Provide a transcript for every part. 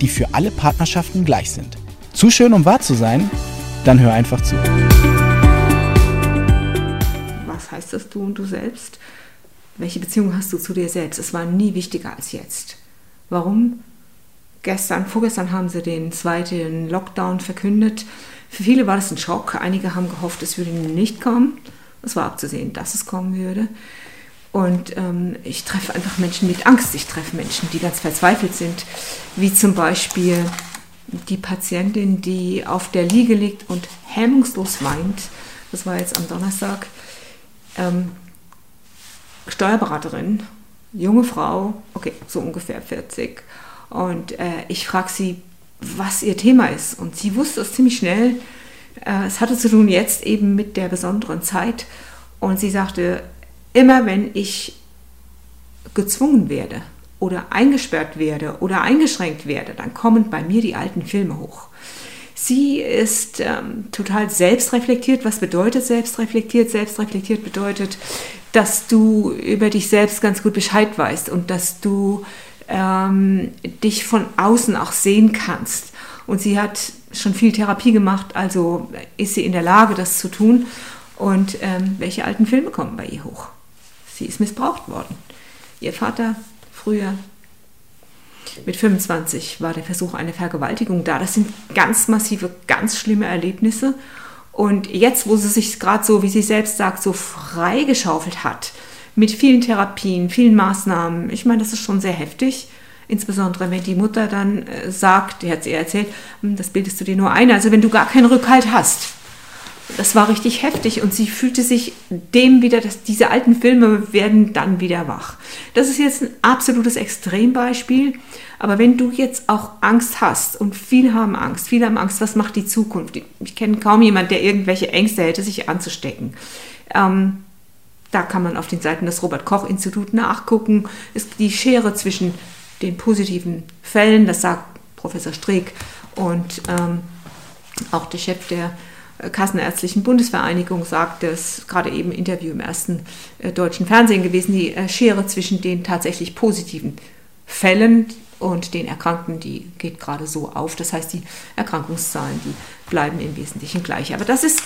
die für alle Partnerschaften gleich sind. Zu schön, um wahr zu sein? Dann hör einfach zu. Was heißt das du und du selbst? Welche Beziehung hast du zu dir selbst? Es war nie wichtiger als jetzt. Warum? Gestern, vorgestern haben sie den zweiten Lockdown verkündet. Für viele war das ein Schock. Einige haben gehofft, es würde nicht kommen. Es war abzusehen, dass es kommen würde. Und ähm, ich treffe einfach Menschen mit Angst. Ich treffe Menschen, die ganz verzweifelt sind, wie zum Beispiel die Patientin, die auf der Liege liegt und hemmungslos weint. Das war jetzt am Donnerstag. Ähm, Steuerberaterin, junge Frau, okay, so ungefähr 40. Und äh, ich frage sie, was ihr Thema ist. Und sie wusste es ziemlich schnell. Äh, es hatte zu tun jetzt eben mit der besonderen Zeit. Und sie sagte, immer wenn ich gezwungen werde oder eingesperrt werde oder eingeschränkt werde, dann kommen bei mir die alten Filme hoch. Sie ist ähm, total selbstreflektiert. Was bedeutet selbstreflektiert? Selbstreflektiert bedeutet, dass du über dich selbst ganz gut Bescheid weißt und dass du ähm, dich von außen auch sehen kannst. Und sie hat schon viel Therapie gemacht, also ist sie in der Lage, das zu tun. Und ähm, welche alten Filme kommen bei ihr hoch? Sie ist missbraucht worden. Ihr Vater früher mit 25 war der Versuch einer Vergewaltigung da. Das sind ganz massive, ganz schlimme Erlebnisse. Und jetzt, wo sie sich gerade so, wie sie selbst sagt, so freigeschaufelt hat, mit vielen Therapien, vielen Maßnahmen, ich meine, das ist schon sehr heftig. Insbesondere wenn die Mutter dann äh, sagt, die hat sie erzählt, hm, das bildest du dir nur ein. Also wenn du gar keinen Rückhalt hast, das war richtig heftig und sie fühlte sich dem wieder, dass diese alten Filme werden dann wieder wach. Das ist jetzt ein absolutes Extrembeispiel, aber wenn du jetzt auch Angst hast und viele haben Angst, viele haben Angst, was macht die Zukunft? Ich kenne kaum jemanden, der irgendwelche Ängste hätte, sich anzustecken. Ähm, da kann man auf den Seiten des Robert Koch Instituts nachgucken. Ist die Schere zwischen den positiven Fällen, das sagt Professor Streeck und ähm, auch der Chef der Kassenärztlichen Bundesvereinigung sagt es, gerade eben Interview im ersten äh, deutschen Fernsehen gewesen, die äh, Schere zwischen den tatsächlich positiven Fällen und den Erkrankten, die geht gerade so auf. Das heißt, die Erkrankungszahlen, die bleiben im Wesentlichen gleich. Aber das ist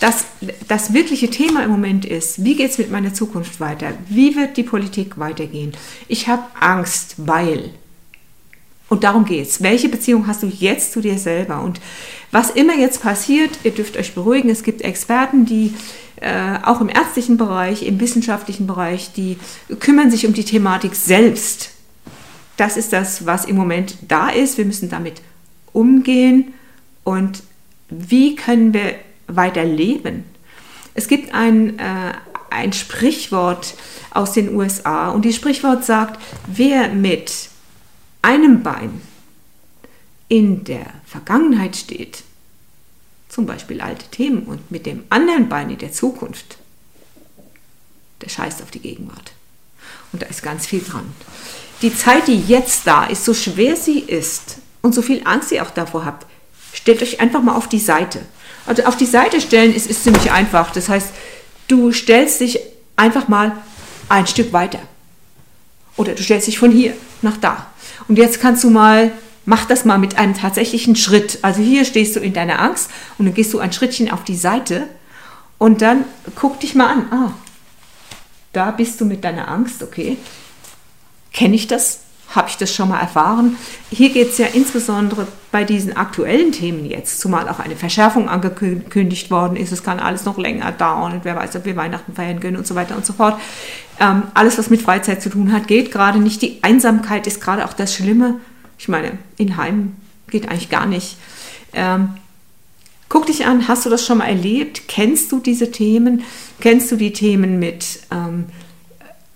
das, das wirkliche Thema im Moment ist, wie geht es mit meiner Zukunft weiter? Wie wird die Politik weitergehen? Ich habe Angst, weil und darum geht es. Welche Beziehung hast du jetzt zu dir selber? Und was immer jetzt passiert, ihr dürft euch beruhigen, es gibt Experten, die äh, auch im ärztlichen Bereich, im wissenschaftlichen Bereich, die kümmern sich um die Thematik selbst. Das ist das, was im Moment da ist. Wir müssen damit umgehen. Und wie können wir weiter leben? Es gibt ein, äh, ein Sprichwort aus den USA und das Sprichwort sagt, wer mit einem Bein in der Vergangenheit steht, zum Beispiel alte Themen, und mit dem anderen Bein in der Zukunft, der scheißt auf die Gegenwart. Und da ist ganz viel dran. Die Zeit, die jetzt da ist, so schwer sie ist und so viel Angst ihr auch davor habt, stellt euch einfach mal auf die Seite. Also auf die Seite stellen ist, ist ziemlich einfach. Das heißt, du stellst dich einfach mal ein Stück weiter. Oder du stellst dich von hier nach da. Und jetzt kannst du mal, mach das mal mit einem tatsächlichen Schritt. Also hier stehst du in deiner Angst und dann gehst du ein Schrittchen auf die Seite und dann guck dich mal an. Ah, da bist du mit deiner Angst, okay. Kenne ich das? Habe ich das schon mal erfahren? Hier geht es ja insbesondere bei diesen aktuellen Themen jetzt, zumal auch eine Verschärfung angekündigt worden ist. Es kann alles noch länger dauern und wer weiß, ob wir Weihnachten feiern können und so weiter und so fort. Ähm, alles, was mit Freizeit zu tun hat, geht gerade nicht. Die Einsamkeit ist gerade auch das Schlimme. Ich meine, in Heim geht eigentlich gar nicht. Ähm, guck dich an, hast du das schon mal erlebt? Kennst du diese Themen? Kennst du die Themen mit, ähm,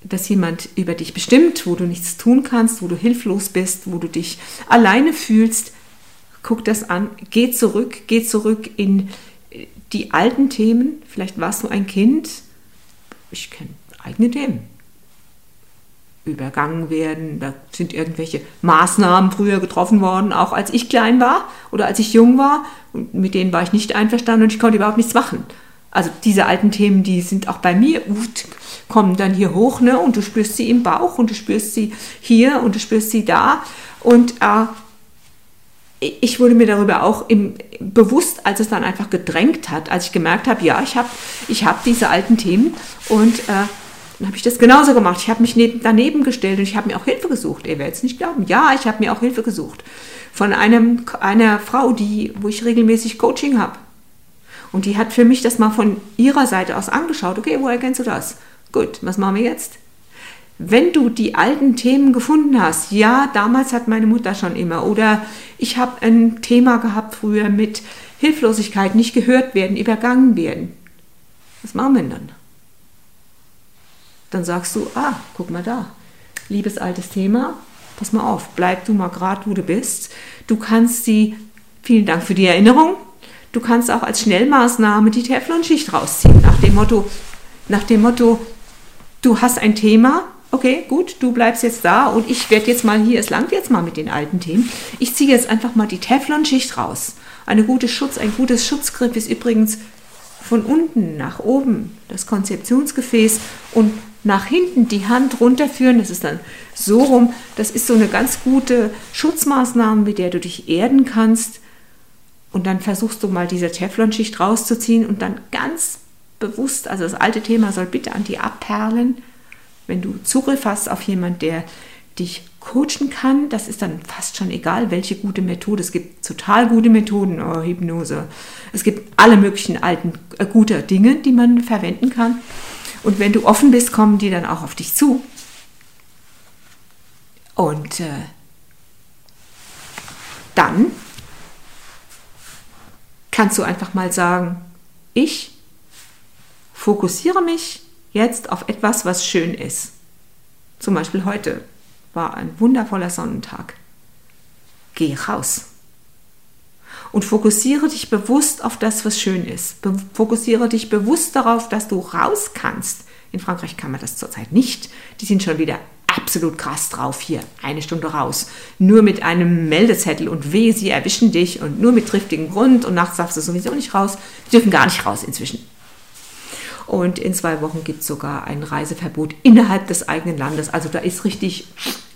dass jemand über dich bestimmt, wo du nichts tun kannst, wo du hilflos bist, wo du dich alleine fühlst? guck das an, geh zurück, geh zurück in die alten Themen. Vielleicht warst du ein Kind, ich kenne eigene Themen. Übergangen werden, da sind irgendwelche Maßnahmen früher getroffen worden, auch als ich klein war oder als ich jung war. Und mit denen war ich nicht einverstanden und ich konnte überhaupt nichts machen. Also diese alten Themen, die sind auch bei mir, kommen dann hier hoch, ne? Und du spürst sie im Bauch und du spürst sie hier und du spürst sie da. Und äh, ich wurde mir darüber auch im, bewusst, als es dann einfach gedrängt hat, als ich gemerkt habe, ja, ich habe ich hab diese alten Themen und äh, dann habe ich das genauso gemacht. Ich habe mich neben, daneben gestellt und ich habe mir auch Hilfe gesucht. Ihr werdet es nicht glauben. Ja, ich habe mir auch Hilfe gesucht. Von einem, einer Frau, die, wo ich regelmäßig Coaching habe. Und die hat für mich das mal von ihrer Seite aus angeschaut. Okay, woher kennst du das? Gut, was machen wir jetzt? Wenn du die alten Themen gefunden hast, ja, damals hat meine Mutter schon immer, oder ich habe ein Thema gehabt früher mit Hilflosigkeit, nicht gehört werden, übergangen werden. Was machen wir denn dann? Dann sagst du, ah, guck mal da, liebes altes Thema, pass mal auf, bleib du mal gerade, wo du bist. Du kannst sie, vielen Dank für die Erinnerung, du kannst auch als Schnellmaßnahme die Teflonschicht rausziehen, nach dem Motto, nach dem Motto, du hast ein Thema, okay, gut, du bleibst jetzt da und ich werde jetzt mal hier, es langt jetzt mal mit den alten Themen. Ich ziehe jetzt einfach mal die Teflonschicht raus. Eine gute Schutz, ein gutes Schutzgriff ist übrigens von unten nach oben das Konzeptionsgefäß und nach hinten die Hand runterführen. Das ist dann so rum. Das ist so eine ganz gute Schutzmaßnahme, mit der du dich erden kannst. Und dann versuchst du mal diese Teflonschicht rauszuziehen und dann ganz bewusst, also das alte Thema soll bitte an die abperlen wenn du Zugriff hast auf jemanden, der dich coachen kann, das ist dann fast schon egal, welche gute Methode. Es gibt total gute Methoden, oh, Hypnose. Es gibt alle möglichen alten, äh, gute Dinge, die man verwenden kann. Und wenn du offen bist, kommen die dann auch auf dich zu. Und äh, dann kannst du einfach mal sagen, ich fokussiere mich jetzt auf etwas, was schön ist. Zum Beispiel heute war ein wundervoller Sonnentag. Geh raus. Und fokussiere dich bewusst auf das, was schön ist. Be fokussiere dich bewusst darauf, dass du raus kannst. In Frankreich kann man das zurzeit nicht. Die sind schon wieder absolut krass drauf hier. Eine Stunde raus. Nur mit einem Meldezettel und weh, sie erwischen dich und nur mit triftigem Grund und nachts darfst du sowieso nicht raus. Sie dürfen gar nicht raus inzwischen. Und in zwei Wochen gibt es sogar ein Reiseverbot innerhalb des eigenen Landes. Also da ist richtig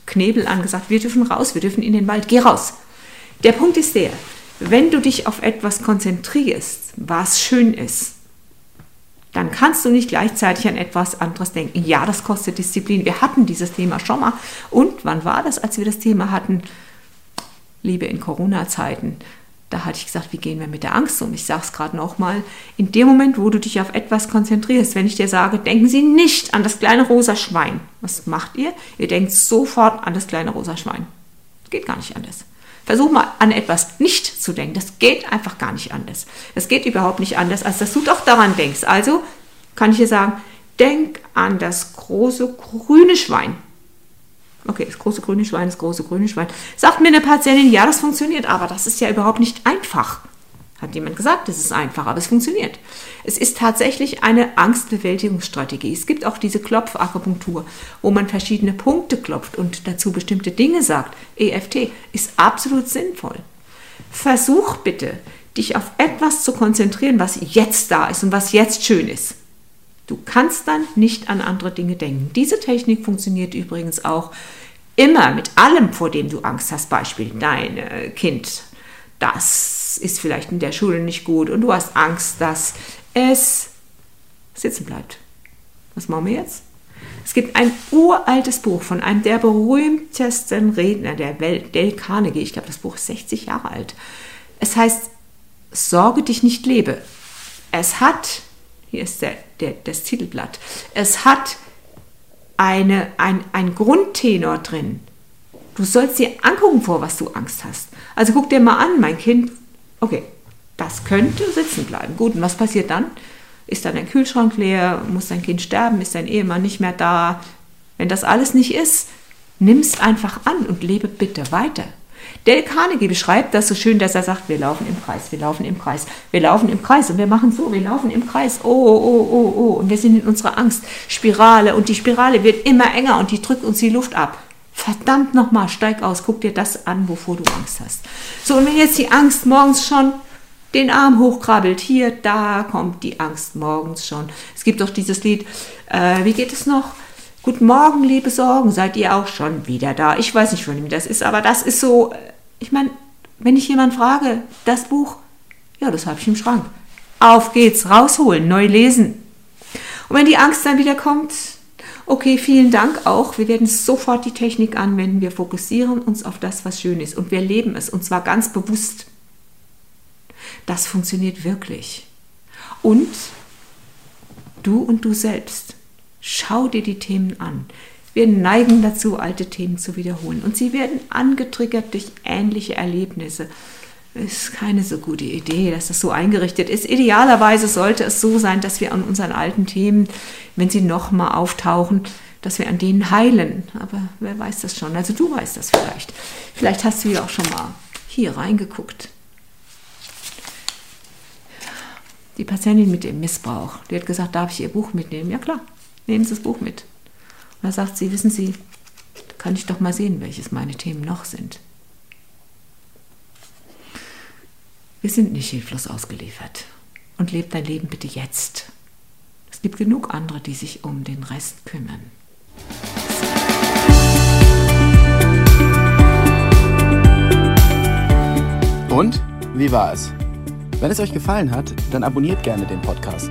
Knebel angesagt. Wir dürfen raus, wir dürfen in den Wald. Geh raus. Der Punkt ist der, wenn du dich auf etwas konzentrierst, was schön ist, dann kannst du nicht gleichzeitig an etwas anderes denken. Ja, das kostet Disziplin. Wir hatten dieses Thema schon mal. Und wann war das, als wir das Thema hatten? Liebe in Corona-Zeiten. Da hatte ich gesagt, wie gehen wir mit der Angst um? Ich sage es gerade nochmal. In dem Moment, wo du dich auf etwas konzentrierst, wenn ich dir sage, denken Sie nicht an das kleine rosa Schwein. Was macht ihr? Ihr denkt sofort an das kleine rosa Schwein. Geht gar nicht anders. Versuch mal an etwas nicht zu denken. Das geht einfach gar nicht anders. Das geht überhaupt nicht anders, als dass du doch daran denkst. Also kann ich dir sagen, denk an das große grüne Schwein. Okay, das große grüne Schwein, das große grüne Schwein. Sagt mir eine Patientin, ja, das funktioniert, aber das ist ja überhaupt nicht einfach. Hat jemand gesagt, es ist einfach, aber es funktioniert. Es ist tatsächlich eine Angstbewältigungsstrategie. Es gibt auch diese Klopfakupunktur, wo man verschiedene Punkte klopft und dazu bestimmte Dinge sagt. EFT ist absolut sinnvoll. Versuch bitte, dich auf etwas zu konzentrieren, was jetzt da ist und was jetzt schön ist. Du kannst dann nicht an andere Dinge denken. Diese Technik funktioniert übrigens auch immer mit allem, vor dem du Angst hast. Beispiel, dein äh, Kind, das ist vielleicht in der Schule nicht gut und du hast Angst, dass es sitzen bleibt. Was machen wir jetzt? Es gibt ein uraltes Buch von einem der berühmtesten Redner der Welt, Dale Carnegie. Ich glaube, das Buch ist 60 Jahre alt. Es heißt, Sorge dich nicht lebe. Es hat hier ist der, der, das Titelblatt. Es hat eine, ein, ein Grundtenor drin. Du sollst dir angucken, vor was du Angst hast. Also guck dir mal an, mein Kind, okay, das könnte sitzen bleiben. Gut, und was passiert dann? Ist dann dein Kühlschrank leer? Muss dein Kind sterben? Ist dein Ehemann nicht mehr da? Wenn das alles nicht ist, nimm es einfach an und lebe bitte weiter. Dale Carnegie beschreibt das so schön, dass er sagt, wir laufen im Kreis, wir laufen im Kreis, wir laufen im Kreis und wir machen so, wir laufen im Kreis, oh, oh, oh, oh, und wir sind in unserer Angstspirale und die Spirale wird immer enger und die drückt uns die Luft ab. Verdammt nochmal, steig aus, guck dir das an, wovor du Angst hast. So, und wenn jetzt die Angst morgens schon den Arm hochkrabbelt, hier, da kommt die Angst morgens schon. Es gibt doch dieses Lied, äh, wie geht es noch? Guten Morgen, liebe Sorgen, seid ihr auch schon wieder da? Ich weiß nicht, von wem das ist, aber das ist so, ich meine, wenn ich jemand frage, das Buch, ja, das habe ich im Schrank. Auf geht's, rausholen, neu lesen. Und wenn die Angst dann wieder kommt, okay, vielen Dank auch. Wir werden sofort die Technik anwenden. Wir fokussieren uns auf das, was schön ist. Und wir leben es. Und zwar ganz bewusst. Das funktioniert wirklich. Und du und du selbst Schau dir die Themen an. Wir neigen dazu, alte Themen zu wiederholen. Und sie werden angetriggert durch ähnliche Erlebnisse. Ist keine so gute Idee, dass das so eingerichtet ist. Idealerweise sollte es so sein, dass wir an unseren alten Themen, wenn sie nochmal auftauchen, dass wir an denen heilen. Aber wer weiß das schon? Also du weißt das vielleicht. Vielleicht hast du ja auch schon mal hier reingeguckt. Die Patientin mit dem Missbrauch, die hat gesagt, darf ich ihr Buch mitnehmen? Ja klar, Nehmen Sie das Buch mit. Und da sagt sie, wissen Sie, kann ich doch mal sehen, welches meine Themen noch sind. Wir sind nicht hilflos ausgeliefert. Und lebt dein Leben bitte jetzt. Es gibt genug andere, die sich um den Rest kümmern. Und wie war es? Wenn es euch gefallen hat, dann abonniert gerne den Podcast.